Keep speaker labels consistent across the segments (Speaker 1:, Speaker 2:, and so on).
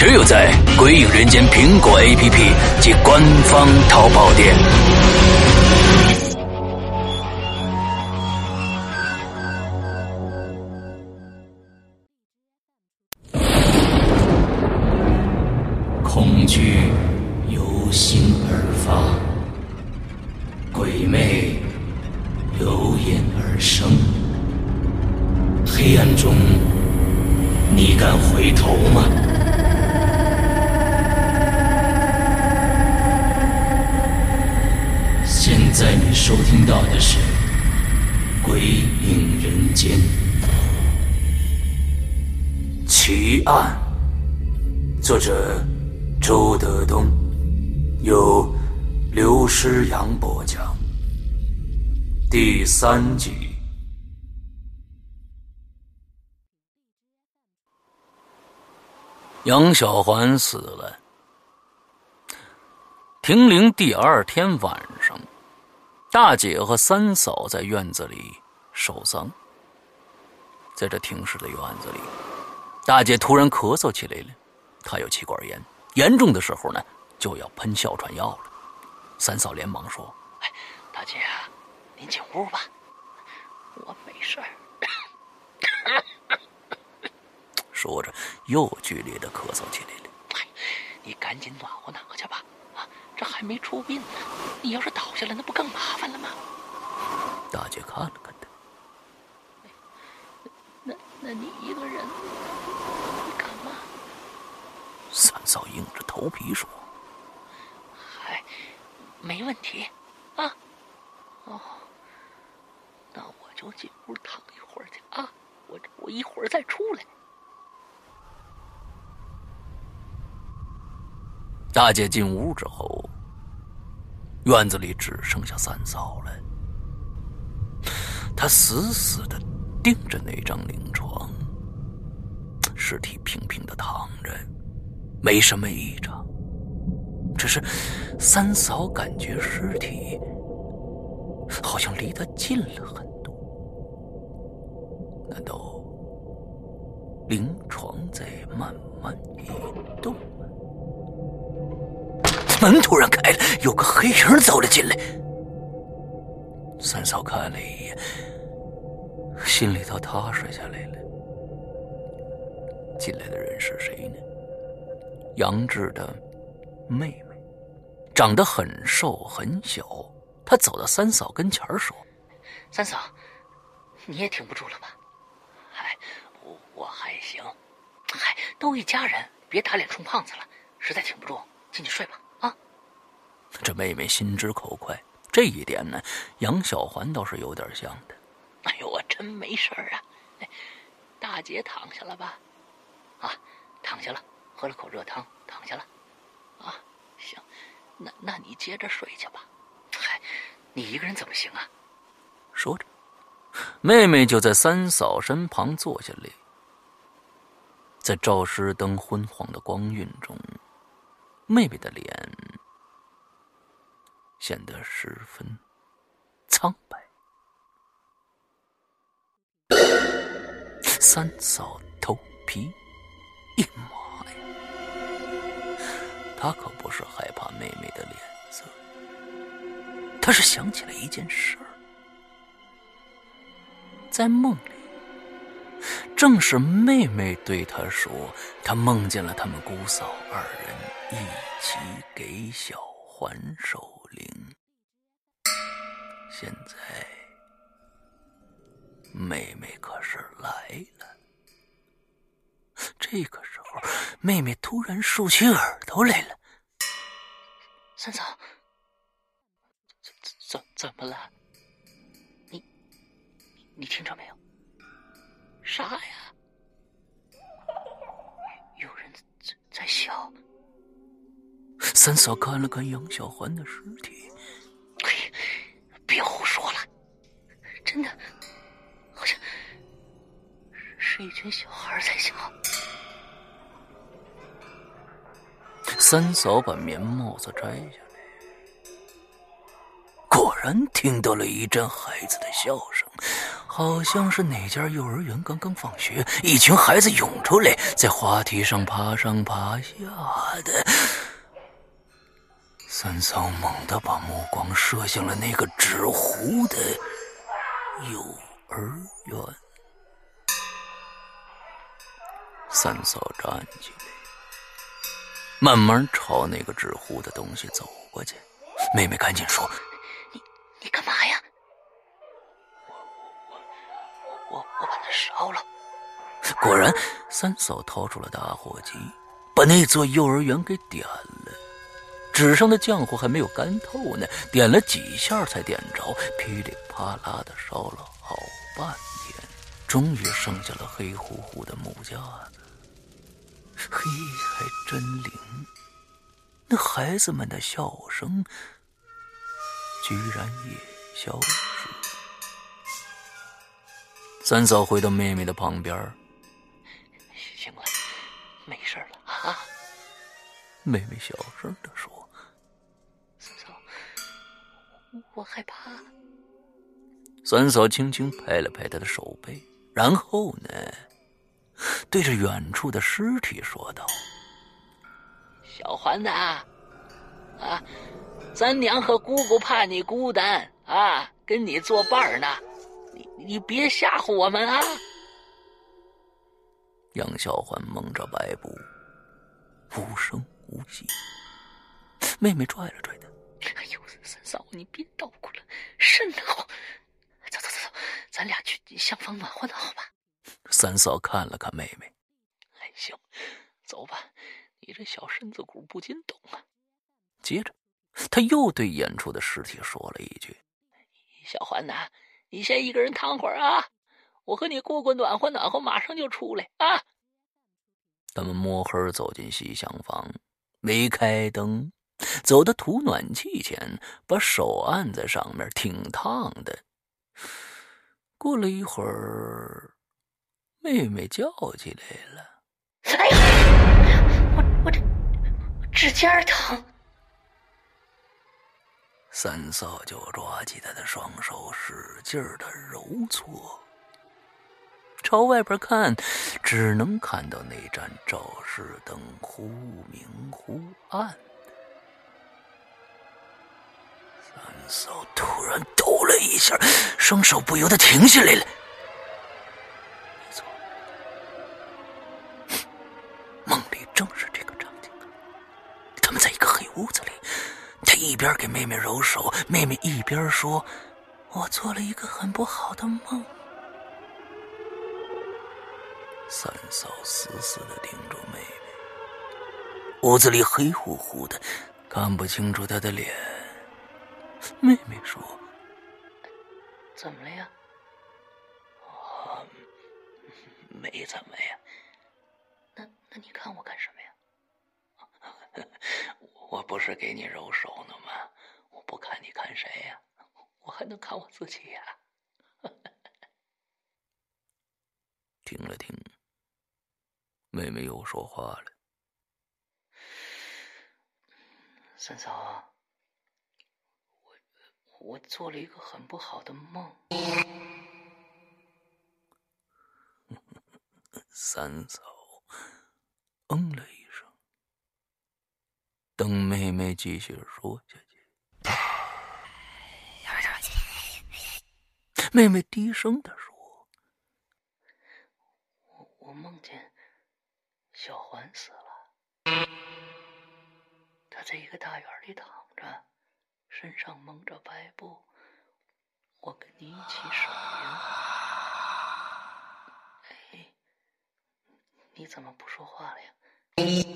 Speaker 1: 只有在《鬼影人间》苹果 APP 及官方淘宝店。恐惧由心而发，鬼魅由眼而生。黑暗中，你敢回头吗？现在你收听到的是《鬼影人间》奇案，作者周德东，由刘诗阳播讲，第三集。杨小环死了。停灵第二天晚上，大姐和三嫂在院子里守丧。在这停尸的院子里，大姐突然咳嗽起来了，她有气管炎，严重的时候呢就要喷哮喘药了。三嫂连忙说：“
Speaker 2: 哎，大姐，您进屋吧，我没事儿。”
Speaker 1: 说着，又剧烈的咳嗽起来了。
Speaker 2: 哎，你赶紧暖和暖和去吧。这还没出殡呢，你要是倒下了，那不更麻烦了吗？
Speaker 1: 大姐看了看他，
Speaker 2: 那那你一个人，你干嘛？
Speaker 1: 三嫂硬着头皮说：“
Speaker 2: 嗨，没问题，啊，哦，那我就进屋躺一会儿去啊，我我一会儿再出来。”
Speaker 1: 大姐进屋之后，院子里只剩下三嫂了。她死死的盯着那张灵床，尸体平平的躺着，没什么异常。只是三嫂感觉尸体好像离她近了很多。难道灵床在慢慢移动？门突然开了，有个黑影走了进来。三嫂看了一眼，心里头踏实下来了。进来的人是谁呢？杨志的妹妹，长得很瘦很小。她走到三嫂跟前说：“
Speaker 2: 三嫂，你也挺不住了吧？嗨，我我还行。嗨，都一家人，别打脸充胖子了。实在挺不住，进去睡吧。”
Speaker 1: 这妹妹心直口快，这一点呢，杨小环倒是有点像的。
Speaker 2: 哎呦，我真没事啊！大姐躺下了吧？啊，躺下了，喝了口热汤，躺下了。啊，行，那那你接着睡去吧。嗨，你一个人怎么行啊？
Speaker 1: 说着，妹妹就在三嫂身旁坐下来，在照尸灯昏黄的光晕中，妹妹的脸。显得十分苍白。三嫂头皮一麻呀，他可不是害怕妹妹的脸色，他是想起了一件事儿，在梦里，正是妹妹对他说，他梦见了他们姑嫂二人一起给小环守。灵，现在妹妹可是来了。这个时候，妹妹突然竖起耳朵来了。
Speaker 2: 三嫂，怎怎怎么了？你你听着没有？啥呀？有人在在笑。
Speaker 1: 三嫂看了看杨小环的尸体，
Speaker 2: 别胡说了，真的，好像是一群小孩在笑。
Speaker 1: 三嫂把棉帽子摘下来，果然听到了一阵孩子的笑声，好像是哪家幼儿园刚刚放学，一群孩子涌出来，在滑梯上爬上爬下的。三嫂猛地把目光射向了那个纸糊的幼儿园。三嫂站起来。慢慢朝那个纸糊的东西走过去，妹妹赶紧说：“
Speaker 2: 你你干嘛呀？”“我我我我把它烧了。”
Speaker 1: 果然，三嫂掏出了打火机，把那座幼儿园给点了。纸上的浆糊还没有干透呢，点了几下才点着，噼里啪啦的烧了好半天，终于剩下了黑乎乎的木架子。嘿，还真灵！那孩子们的笑声居然也消失。三嫂回到妹妹的旁边，
Speaker 2: 行了，没事了啊。
Speaker 1: 妹妹小声的说：“
Speaker 2: 三嫂，我害怕。”
Speaker 1: 三嫂轻轻拍了拍他的手背，然后呢？对着远处的尸体说道：“
Speaker 2: 小环子，啊，咱娘和姑姑怕你孤单啊，跟你作伴呢，你你别吓唬我们啊！”
Speaker 1: 杨小环蒙着白布，无声无息。妹妹拽了拽他：“
Speaker 2: 哎呦，三嫂，你别捣鼓了，瘆得慌。走走走走，咱俩去厢房暖和暖和吧。”
Speaker 1: 三嫂看了看妹妹，
Speaker 2: 哎，行，走吧。你这小身子骨不禁动啊。
Speaker 1: 接着，他又对远处的尸体说了一句：“
Speaker 2: 小环呐，你先一个人躺会儿啊，我和你姑姑暖和暖和，马上就出来啊。”
Speaker 1: 他们摸黑走进西厢房，没开灯，走到土暖气前，把手按在上面，挺烫的。过了一会儿。妹妹叫起来了：“
Speaker 2: 哎呀，我我这指尖疼！”
Speaker 1: 三嫂就抓起她的双手，使劲的揉搓。朝外边看，只能看到那盏照室灯忽明忽暗。三嫂突然抖了一下，双手不由得停下来了。没错，梦里正是这个场景，他们在一个黑屋子里，他一边给妹妹揉手，妹妹一边说：“我做了一个很不好的梦。”三嫂死死的盯着妹妹，屋子里黑乎乎的，看不清楚她的脸。妹妹说：“
Speaker 2: 怎么了呀？”“
Speaker 1: 没怎么呀。”
Speaker 2: 那那你看我干什么
Speaker 1: 呀？我不是给你揉手呢吗？我不看你看谁呀？
Speaker 2: 我还能看我自己呀？
Speaker 1: 听了听，妹妹又说话了：“
Speaker 2: 三嫂，我我做了一个很不好的梦。”
Speaker 1: 三嫂。嗯了一声，等妹妹继续说下去。妹妹低声的说：“
Speaker 2: 我我梦见小环死了，她在一个大院里躺着，身上蒙着白布。我跟你一起守灵。哎，你怎么不说话了呀？”你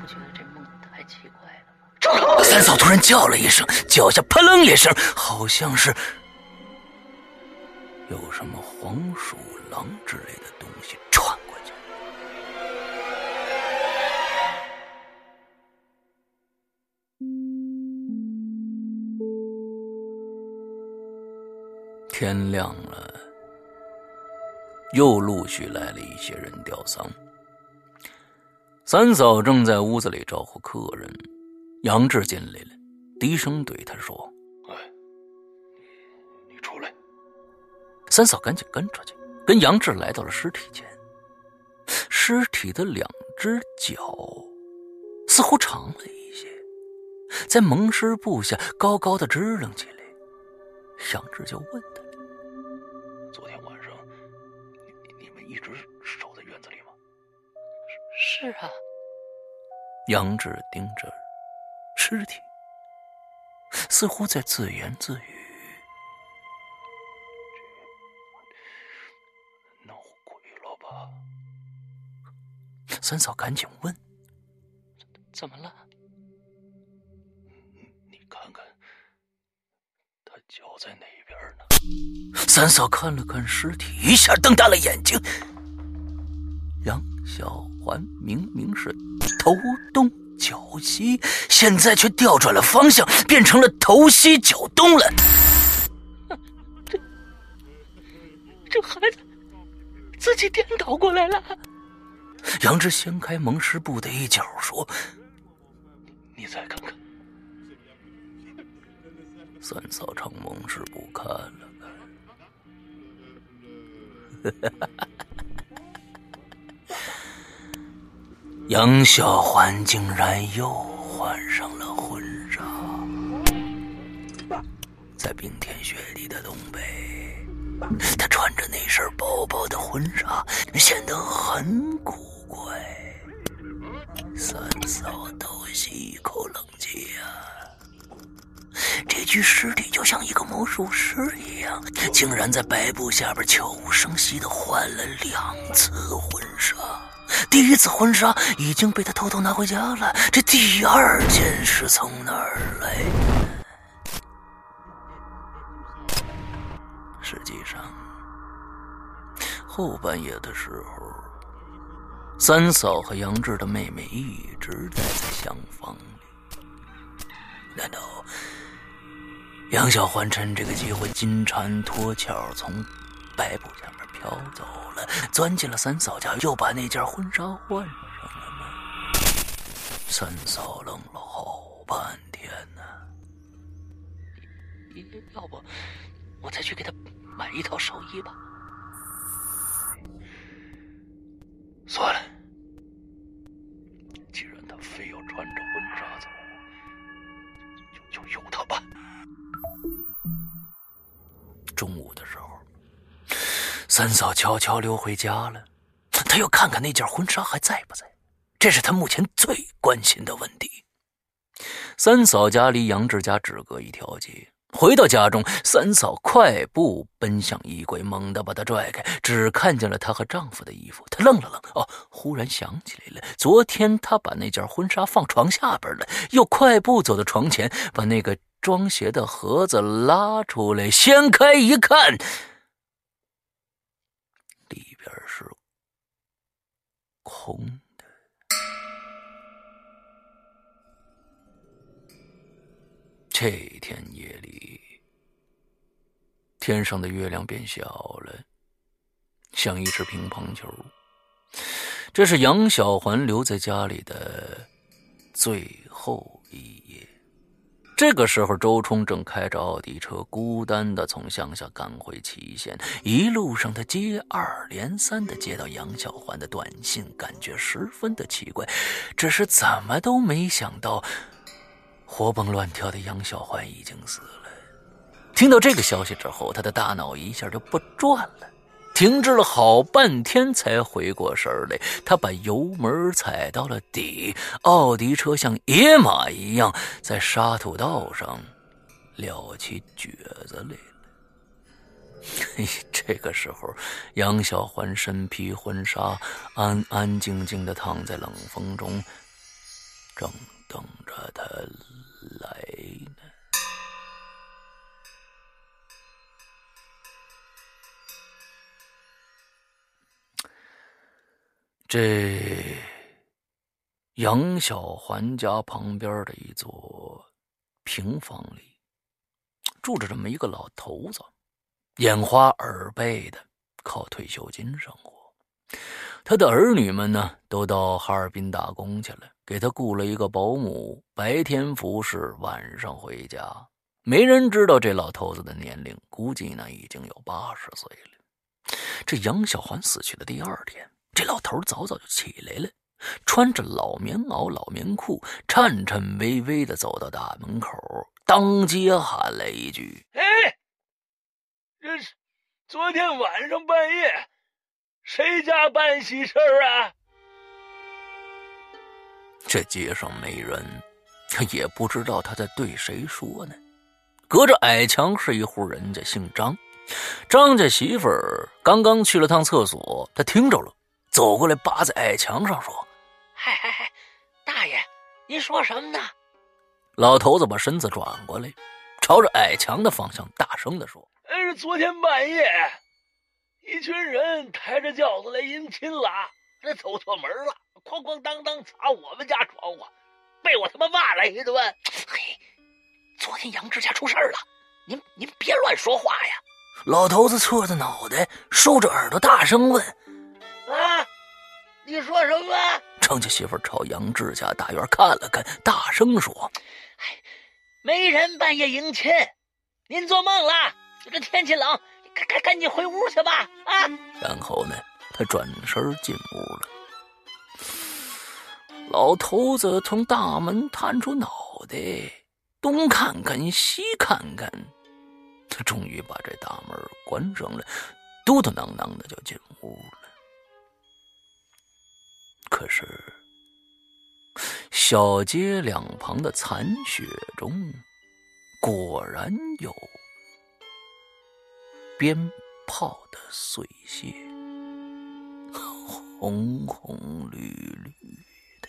Speaker 2: 不觉得这梦太奇怪了吗？住口！
Speaker 1: 三嫂突然叫了一声，脚下扑棱一声，好像是有什么黄鼠狼之类的东西窜天亮了，又陆续来了一些人吊丧。三嫂正在屋子里招呼客人，杨志进来了，低声对他说：“
Speaker 3: 哎，你你出来。”
Speaker 1: 三嫂赶紧跟出去，跟杨志来到了尸体前。尸体的两只脚似乎长了一些，在蒙尸布下高高的支棱起来。杨志就问
Speaker 3: 一直守在院子里吗？”“
Speaker 2: 是啊。”
Speaker 1: 杨志盯着尸体，似乎在自言自语。闹鬼了吧三嫂赶紧问：“
Speaker 2: 怎么了？
Speaker 3: 你看看，他脚在哪边呢？”
Speaker 1: 三嫂看了看尸体，一下瞪大了眼睛。杨小环明明是头东脚西，现在却调转了方向，变成了头西脚东了。
Speaker 2: 这这孩子自己颠倒过来了。
Speaker 1: 杨志掀开蒙尸布的一角，说：“
Speaker 3: 你再看看。”
Speaker 1: 三嫂朝蒙尸布看了看，杨小环竟然又换上了婚纱，在冰天雪地的东北，她穿着那身薄薄的婚纱，显得很古。怪，三嫂倒吸一口冷气呀！这具尸体就像一个魔术师一样，竟然在白布下边悄无声息的换了两次婚纱。第一次婚纱已经被他偷偷拿回家了，这第二件是从哪儿来？实际上，后半夜的时候。三嫂和杨志的妹妹一直待在厢房里。难道杨小环趁这个机会金蝉脱壳，从白布下面飘走了，钻进了三嫂家，又把那件婚纱换上了吗？三嫂愣了好半天呢。
Speaker 2: 要不我再去给她买一套寿衣吧。
Speaker 3: 算了，既然他非要穿着婚纱走，就就由他吧。
Speaker 1: 中午的时候，三嫂悄悄溜回家了。她要看看那件婚纱还在不在，这是她目前最关心的问题。三嫂家离杨志家只隔一条街。回到家中，三嫂快步奔向衣柜，猛地把它拽开，只看见了她和丈夫的衣服。她愣了愣，哦，忽然想起来了，昨天她把那件婚纱放床下边了。又快步走到床前，把那个装鞋的盒子拉出来，掀开一看，里边是空的。这天夜里。天上的月亮变小了，像一只乒乓球。这是杨小环留在家里的最后一夜。这个时候，周冲正开着奥迪车，孤单的从乡下赶回祁县。一路上，他接二连三的接到杨小环的短信，感觉十分的奇怪，只是怎么都没想到，活蹦乱跳的杨小环已经死了。听到这个消息之后，他的大脑一下就不转了，停滞了好半天才回过神来。他把油门踩到了底，奥迪车像野马一样在沙土道上撂起蹶子来了。这个时候，杨小环身披婚纱，安安静静的躺在冷风中，正等着他来这杨小环家旁边的一座平房里住着这么一个老头子，眼花耳背的，靠退休金生活。他的儿女们呢，都到哈尔滨打工去了，给他雇了一个保姆，白天服侍，晚上回家。没人知道这老头子的年龄，估计呢已经有八十岁了。这杨小环死去的第二天，这老头早早就起来了，穿着老棉袄、老棉裤，颤颤巍巍的走到大门口，当街喊了一句：“
Speaker 3: 哎，这是昨天晚上半夜。”谁家办喜事儿啊？
Speaker 1: 这街上没人，他也不知道他在对谁说呢。隔着矮墙是一户人家，姓张，张家媳妇儿刚刚去了趟厕所，他听着了，走过来扒在矮墙上说：“
Speaker 2: 嗨嗨嗨，大爷，您说什么呢？”
Speaker 1: 老头子把身子转过来，朝着矮墙的方向大声的说：“
Speaker 3: 哎，昨天半夜。”一群人抬着轿子来迎亲了，这走错门了，哐哐当当砸我们家窗户，被我他妈骂了一顿。
Speaker 2: 嘿，昨天杨志家出事了，您您别乱说话呀！
Speaker 1: 老头子侧着脑袋，竖着耳朵，大声问：“
Speaker 3: 啊，你说什么？”
Speaker 1: 张家媳妇朝杨志家大院看了看，大声说：“
Speaker 2: 哎，没人半夜迎亲，您做梦了。这天气冷。”赶赶赶紧回屋去吧！啊！
Speaker 1: 然后呢，他转身进屋了。老头子从大门探出脑袋，东看看西看看，他终于把这大门关上了，嘟嘟囔囔的就进屋了。可是，小街两旁的残雪中，果然有。鞭炮的碎屑，红红绿绿的。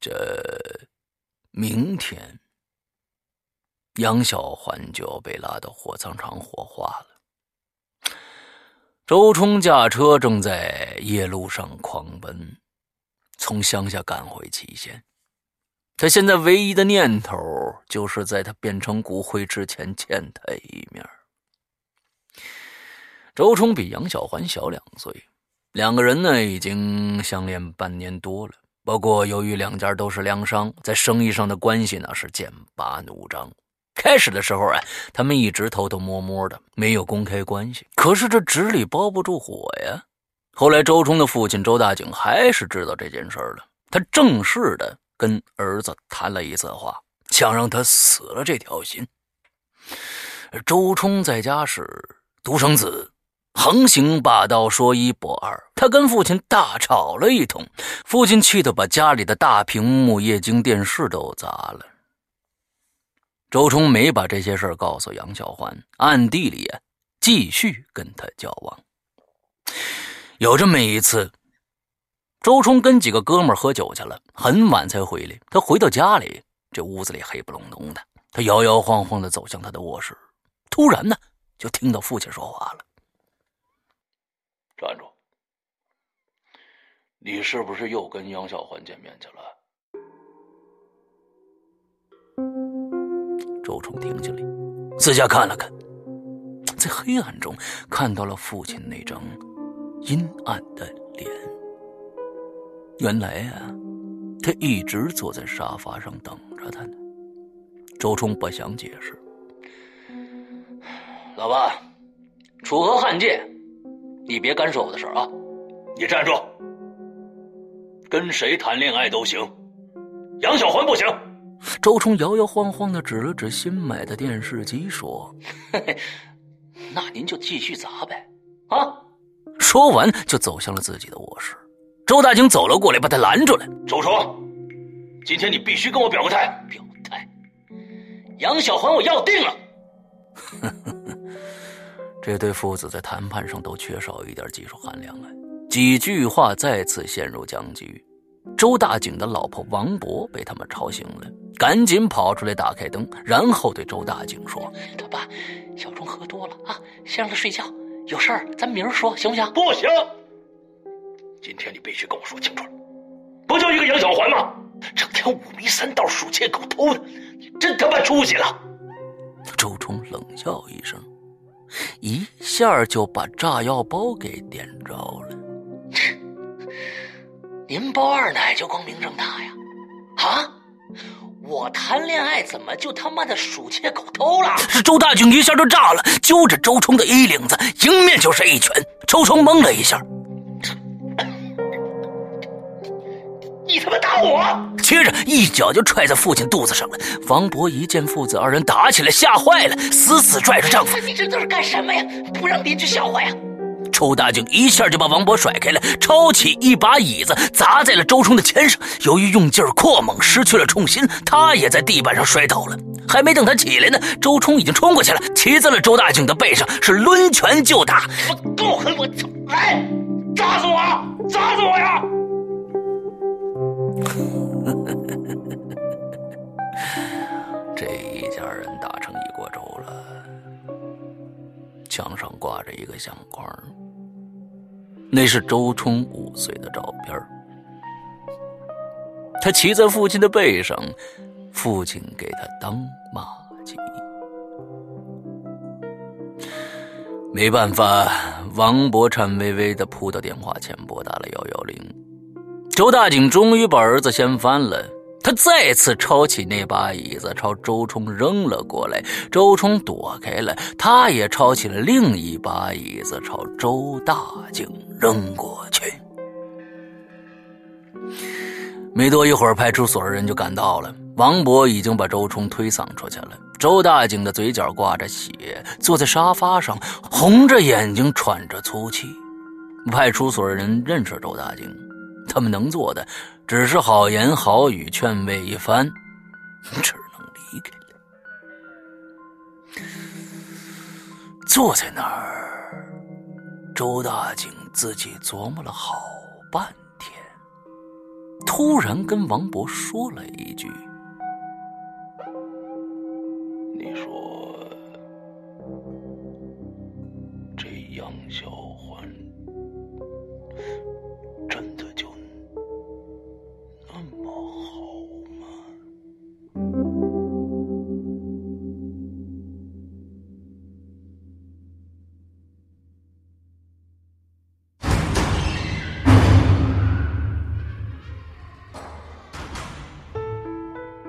Speaker 1: 这明天，杨小环就要被拉到火葬场火化了。周冲驾车正在夜路上狂奔。从乡下赶回祁县，他现在唯一的念头就是在他变成骨灰之前见他一面。周冲比杨小环小两岁，两个人呢已经相恋半年多了。不过由于两家都是粮商，在生意上的关系呢是剑拔弩张。开始的时候啊，他们一直偷偷摸摸的，没有公开关系。可是这纸里包不住火呀。后来，周冲的父亲周大景还是知道这件事了。他正式的跟儿子谈了一次话，想让他死了这条心。周冲在家是独生子，横行霸道，说一不二。他跟父亲大吵了一通，父亲气得把家里的大屏幕液晶电视都砸了。周冲没把这些事告诉杨小环，暗地里啊，继续跟他交往。有这么一次，周冲跟几个哥们喝酒去了，很晚才回来。他回到家里，这屋子里黑不隆咚的。他摇摇晃晃的走向他的卧室，突然呢，就听到父亲说话了：“
Speaker 3: 站住！你是不是又跟杨小环见面去了？”
Speaker 1: 周冲停下来，四下看了看，在黑暗中看到了父亲那张。阴暗的脸。原来啊，他一直坐在沙发上等着他呢。周冲不想解释。
Speaker 2: 老爸，楚河汉界，你别干涉我的事啊！
Speaker 3: 你站住！跟谁谈恋爱都行，杨小环不行。
Speaker 1: 周冲摇摇晃晃的指了指新买的电视机，说：“嘿嘿
Speaker 2: 那您就继续砸呗，啊！”
Speaker 1: 说完，就走向了自己的卧室。周大京走了过来，把他拦住了。
Speaker 3: 周冲，今天你必须跟我表个态。
Speaker 2: 表态？杨小环，我要定了。
Speaker 1: 这对父子在谈判上都缺少一点技术含量啊！几句话再次陷入僵局。周大景的老婆王博被他们吵醒了，赶紧跑出来打开灯，然后对周大景说：“
Speaker 2: 他爸，小钟喝多了啊，先让他睡觉。”有事儿咱明儿说，行不行？
Speaker 3: 不行，今天你必须跟我说清楚了。不就一个杨小环吗？整天五迷三道、数窃狗偷的，你真他妈出息了！
Speaker 1: 周冲冷笑一声，一下就把炸药包给点着了。
Speaker 2: 您包二奶就光明正大呀？啊？我谈恋爱怎么就他妈的鼠窃狗偷了？
Speaker 1: 是周大军一下就炸了，揪着周冲的衣领子，迎面就是一拳。周冲懵了一下，
Speaker 3: 你他妈打我！
Speaker 1: 接着一脚就踹在父亲肚子上了。王博一见父子二人打起来，吓坏了，死死拽着丈夫。
Speaker 2: 你这都是干什么呀？不让邻居笑话呀？
Speaker 1: 周大警一下就把王博甩开了，抄起一把椅子砸在了周冲的肩上。由于用劲儿过猛，失去了重心，他也在地板上摔倒了。还没等他起来呢，周冲已经冲过去了，骑在了周大警的背上，是抡拳就打。
Speaker 3: 我够狠！我操！来，砸死我！砸死我呀！
Speaker 1: 这一家人打成。墙上挂着一个相框。那是周冲五岁的照片他骑在父亲的背上，父亲给他当马骑。没办法，王博颤巍巍的扑到电话前，拨打了幺幺零。周大景终于把儿子掀翻了，他再次抄起那把椅子朝周冲扔了过来，周冲躲开了，他也抄起了另一把椅子朝周大警。扔过去。没多一会儿，派出所的人就赶到了。王博已经把周冲推搡出去了。周大景的嘴角挂着血，坐在沙发上，红着眼睛，喘着粗气。派出所的人认识周大景，他们能做的只是好言好语劝慰一番，只能离开了。坐在那儿。周大景自己琢磨了好半天，突然跟王博说了一句：“
Speaker 3: 你说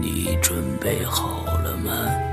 Speaker 1: 你准备好了吗？